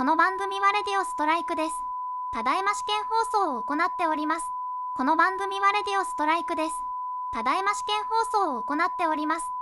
この番組はレディオストライクです。ただいま試験放送を行っております。この番組はレディオストライクです。ただいま試験放送を行っております。